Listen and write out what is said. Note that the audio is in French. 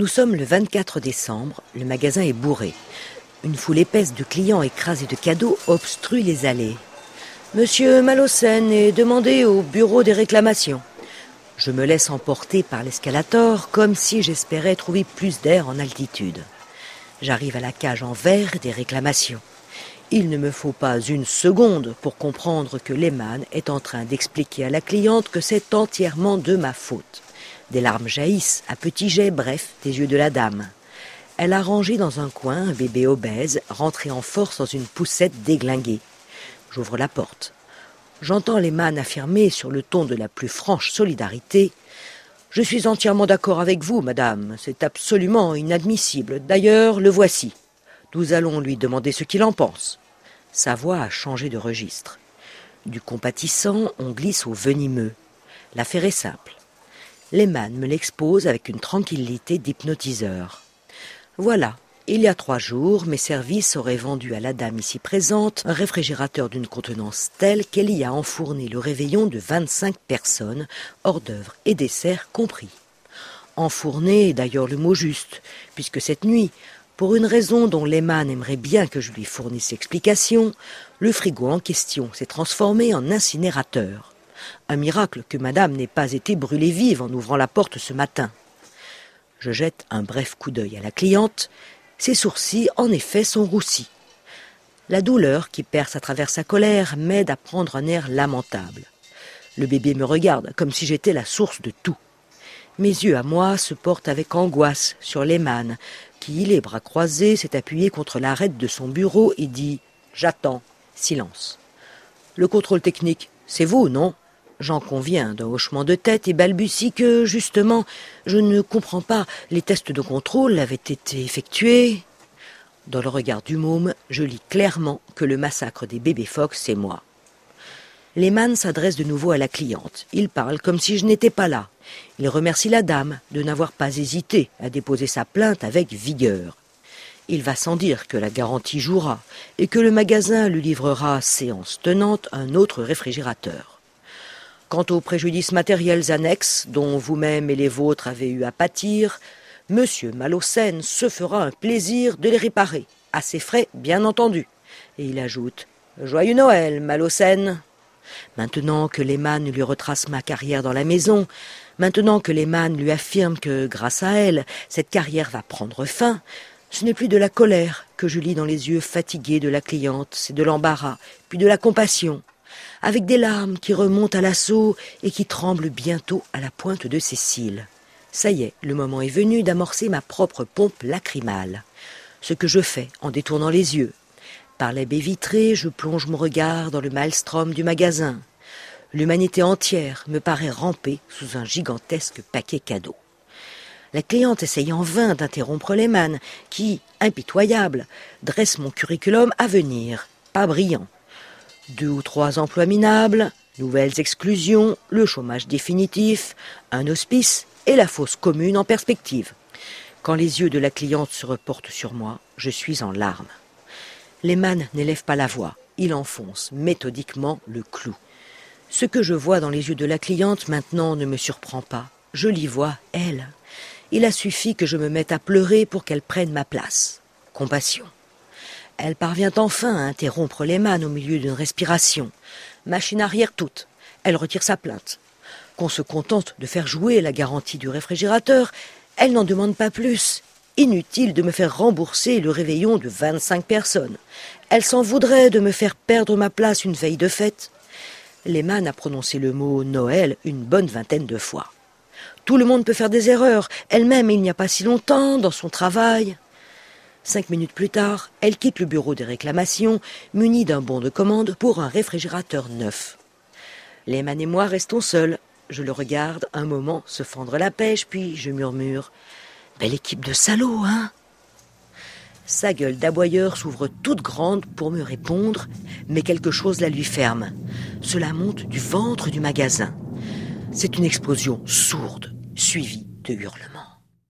Nous sommes le 24 décembre, le magasin est bourré. Une foule épaisse de clients écrasés de cadeaux obstrue les allées. Monsieur Malocène est demandé au bureau des réclamations. Je me laisse emporter par l'escalator comme si j'espérais trouver plus d'air en altitude. J'arrive à la cage en verre des réclamations. Il ne me faut pas une seconde pour comprendre que Lehmann est en train d'expliquer à la cliente que c'est entièrement de ma faute. Des larmes jaillissent, à petits jets, bref, des yeux de la dame. Elle a rangé dans un coin un bébé obèse, rentré en force dans une poussette déglinguée. J'ouvre la porte. J'entends les man affirmer sur le ton de la plus franche solidarité Je suis entièrement d'accord avec vous, madame. C'est absolument inadmissible. D'ailleurs, le voici. Nous allons lui demander ce qu'il en pense. Sa voix a changé de registre. Du compatissant, on glisse au venimeux. L'affaire est simple. Lehmann me l'expose avec une tranquillité d'hypnotiseur. Voilà, il y a trois jours, mes services auraient vendu à la dame ici présente un réfrigérateur d'une contenance telle qu'elle y a enfourné le réveillon de vingt-cinq personnes, hors d'œuvre et dessert compris. Enfourné est d'ailleurs le mot juste, puisque cette nuit, pour une raison dont Lehmann aimerait bien que je lui fournisse explication, le frigo en question s'est transformé en incinérateur. Un miracle que madame n'ait pas été brûlée vive en ouvrant la porte ce matin. Je jette un bref coup d'œil à la cliente. Ses sourcils, en effet, sont roussis. La douleur qui perce à travers sa colère m'aide à prendre un air lamentable. Le bébé me regarde comme si j'étais la source de tout. Mes yeux à moi se portent avec angoisse sur Lehmann, qui, les bras croisés, s'est appuyé contre l'arête de son bureau et dit J'attends. Silence. Le contrôle technique, c'est vous, non? J'en conviens d'un hochement de tête et balbutie que, justement, je ne comprends pas. Les tests de contrôle avaient été effectués. Dans le regard du môme, je lis clairement que le massacre des bébés phoques, c'est moi. Lehmann s'adresse de nouveau à la cliente. Il parle comme si je n'étais pas là. Il remercie la dame de n'avoir pas hésité à déposer sa plainte avec vigueur. Il va sans dire que la garantie jouera et que le magasin lui livrera, séance tenante, un autre réfrigérateur. Quant aux préjudices matériels annexes dont vous-même et les vôtres avez eu à pâtir, Monsieur Malocène se fera un plaisir de les réparer, à ses frais, bien entendu. Et il ajoute Joyeux Noël, Malocène. Maintenant que Lehmann lui retrace ma carrière dans la maison, maintenant que Lehmann lui affirme que, grâce à elle, cette carrière va prendre fin, ce n'est plus de la colère que je lis dans les yeux fatigués de la cliente, c'est de l'embarras, puis de la compassion avec des larmes qui remontent à l'assaut et qui tremblent bientôt à la pointe de ses cils. Ça y est, le moment est venu d'amorcer ma propre pompe lacrymale. Ce que je fais en détournant les yeux. Par la baie vitrée, je plonge mon regard dans le maelstrom du magasin. L'humanité entière me paraît ramper sous un gigantesque paquet cadeau. La cliente essaye en vain d'interrompre Lehmann, qui, impitoyable, dresse mon curriculum à venir, pas brillant, deux ou trois emplois minables, nouvelles exclusions, le chômage définitif, un hospice et la fosse commune en perspective. Quand les yeux de la cliente se reportent sur moi, je suis en larmes. Lehmann n'élève pas la voix, il enfonce méthodiquement le clou. Ce que je vois dans les yeux de la cliente maintenant ne me surprend pas. Je l'y vois, elle. Il a suffi que je me mette à pleurer pour qu'elle prenne ma place. Compassion. Elle parvient enfin à interrompre Lehmann au milieu d'une respiration. Machine arrière toute. Elle retire sa plainte. Qu'on se contente de faire jouer la garantie du réfrigérateur, elle n'en demande pas plus. Inutile de me faire rembourser le réveillon de vingt-cinq personnes. Elle s'en voudrait de me faire perdre ma place une veille de fête. Lehmann a prononcé le mot Noël une bonne vingtaine de fois. Tout le monde peut faire des erreurs, elle-même il n'y a pas si longtemps, dans son travail. Cinq minutes plus tard, elle quitte le bureau des réclamations, munie d'un bon de commande pour un réfrigérateur neuf. Lehman et moi restons seuls. Je le regarde un moment se fendre la pêche, puis je murmure Belle équipe de salauds, hein? Sa gueule d'aboyeur s'ouvre toute grande pour me répondre, mais quelque chose la lui ferme. Cela monte du ventre du magasin. C'est une explosion sourde, suivie de hurlements.